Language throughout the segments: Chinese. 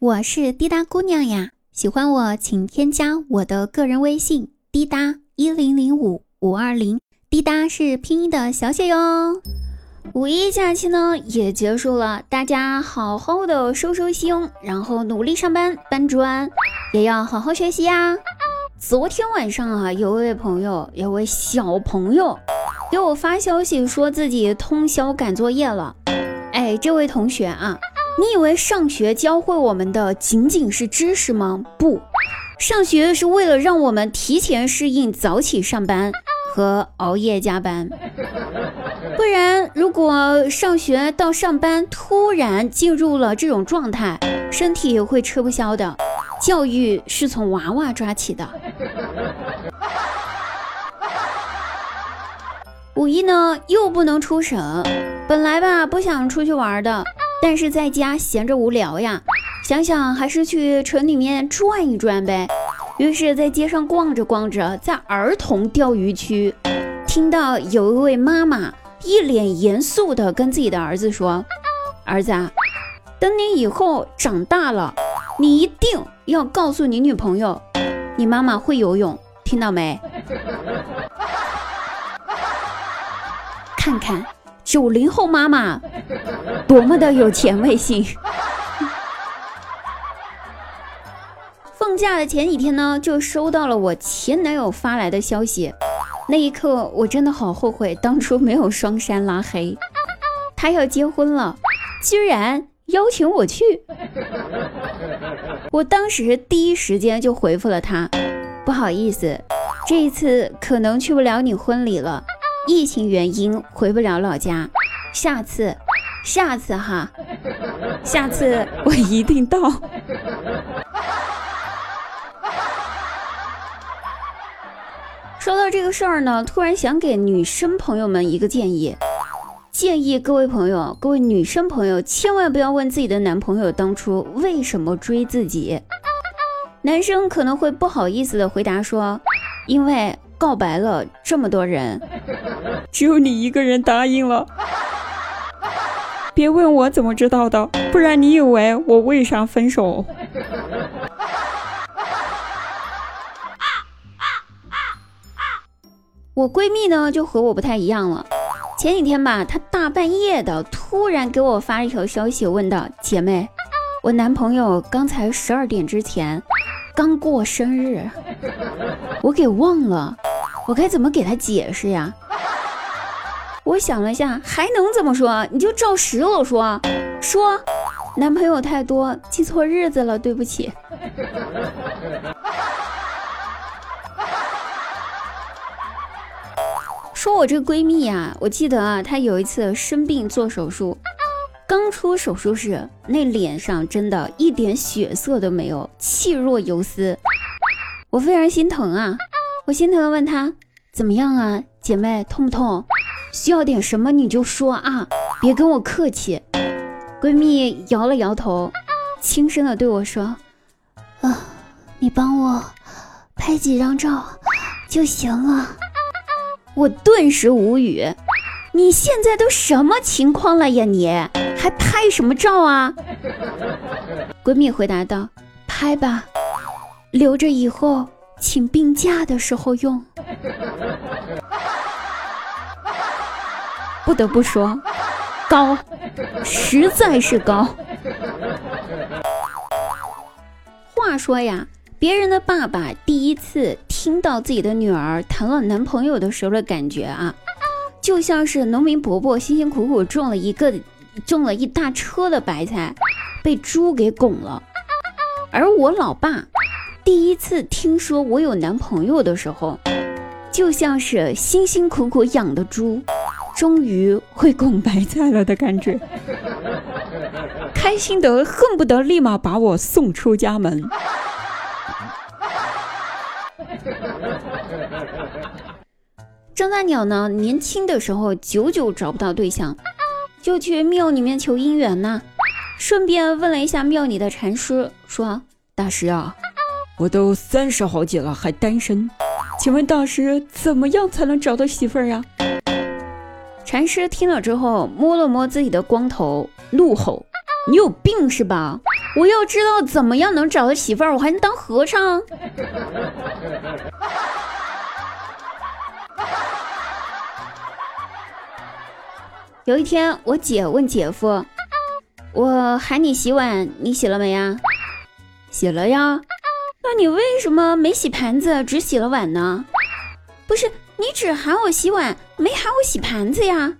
我是滴答姑娘呀，喜欢我请添加我的个人微信滴答一零零五五二零，滴答是拼音的小写哟。五一假期呢也结束了，大家好好的收收心，然后努力上班搬砖，也要好好学习呀。昨天晚上啊，有位朋友，有位小朋友给我发消息，说自己通宵赶作业了。哎，这位同学啊。你以为上学教会我们的仅仅是知识吗？不，上学是为了让我们提前适应早起上班和熬夜加班。不然，如果上学到上班突然进入了这种状态，身体也会吃不消的。教育是从娃娃抓起的。五一呢，又不能出省，本来吧不想出去玩的。但是在家闲着无聊呀，想想还是去城里面转一转呗。于是，在街上逛着逛着，在儿童钓鱼区，听到有一位妈妈一脸严肃地跟自己的儿子说：“儿子，啊，等你以后长大了，你一定要告诉你女朋友，你妈妈会游泳，听到没？” 看看。九零后妈妈多么的有前卫性！放假的前几天呢，就收到了我前男友发来的消息，那一刻我真的好后悔当初没有双删拉黑。他要结婚了，居然邀请我去，我当时第一时间就回复了他，不好意思，这一次可能去不了你婚礼了。疫情原因回不了老家，下次，下次哈，下次我一定到。说到这个事儿呢，突然想给女生朋友们一个建议，建议各位朋友，各位女生朋友千万不要问自己的男朋友当初为什么追自己。男生可能会不好意思的回答说，因为。告白了这么多人，只有你一个人答应了。别问我怎么知道的，不然你以为我为啥分手？我闺蜜呢就和我不太一样了。前几天吧，她大半夜的突然给我发一条消息，问道：“姐妹，我男朋友刚才十二点之前刚过生日，我给忘了。”我该怎么给他解释呀？我想了下，还能怎么说？你就照实了说，说男朋友太多，记错日子了，对不起。说我这闺蜜呀，我记得啊，她有一次生病做手术，刚出手术室，那脸上真的一点血色都没有，气若游丝，我非常心疼啊。我心疼的问她怎么样啊，姐妹痛不痛？需要点什么你就说啊，别跟我客气。闺蜜摇了摇头，轻声的对我说：“啊，你帮我拍几张照就行了。”我顿时无语，你现在都什么情况了呀？你还拍什么照啊？闺蜜回答道：“拍吧，留着以后。”请病假的时候用。不得不说，高，实在是高。话说呀，别人的爸爸第一次听到自己的女儿谈了男朋友的时候的感觉啊，就像是农民伯伯辛辛苦苦种了一个种了一大车的白菜，被猪给拱了。而我老爸。第一次听说我有男朋友的时候，就像是辛辛苦苦养的猪，终于会拱白菜了的感觉，开心得恨不得立马把我送出家门。张大鸟呢，年轻的时候久久找不到对象，就去庙里面求姻缘呢，顺便问了一下庙里的禅师，说：“大师啊。”我都三十好几了还单身，请问大师怎么样才能找到媳妇儿呀？禅师听了之后摸了摸自己的光头，怒吼：“你有病是吧？我要知道怎么样能找到媳妇儿，我还能当和尚。有一天，我姐问姐夫：“我喊你洗碗，你洗了没呀？”“洗了呀。”“那你为什么没洗盘子，只洗了碗呢？”“不是，你只喊我洗碗，没喊我洗盘子呀。”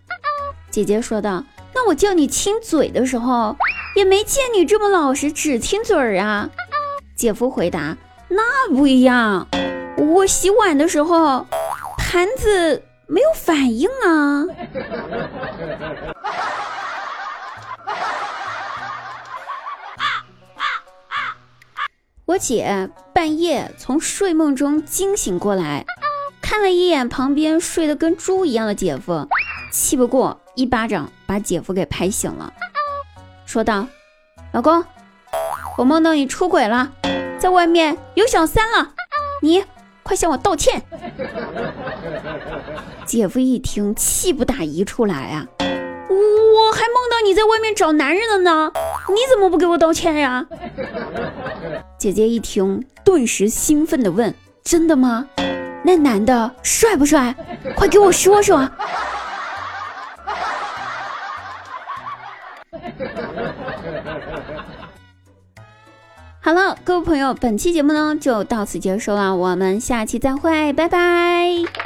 姐姐说道。“那我叫你亲嘴的时候，也没见你这么老实，只亲嘴儿啊。”姐夫回答：“那不一样，我洗碗的时候，盘子。”没有反应啊！我姐半夜从睡梦中惊醒过来，看了一眼旁边睡得跟猪一样的姐夫，气不过一巴掌把姐夫给拍醒了，说道：“老公，我梦到你出轨了，在外面有小三了，你快向我道歉。”姐夫一听，气不打一处来啊！我还梦到你在外面找男人了呢，你怎么不给我道歉呀？姐姐一听，顿时兴奋地问：“真的吗？那男的帅不帅？快给我说说。”好了，各位朋友，本期节目呢就到此结束了，我们下期再会，拜拜。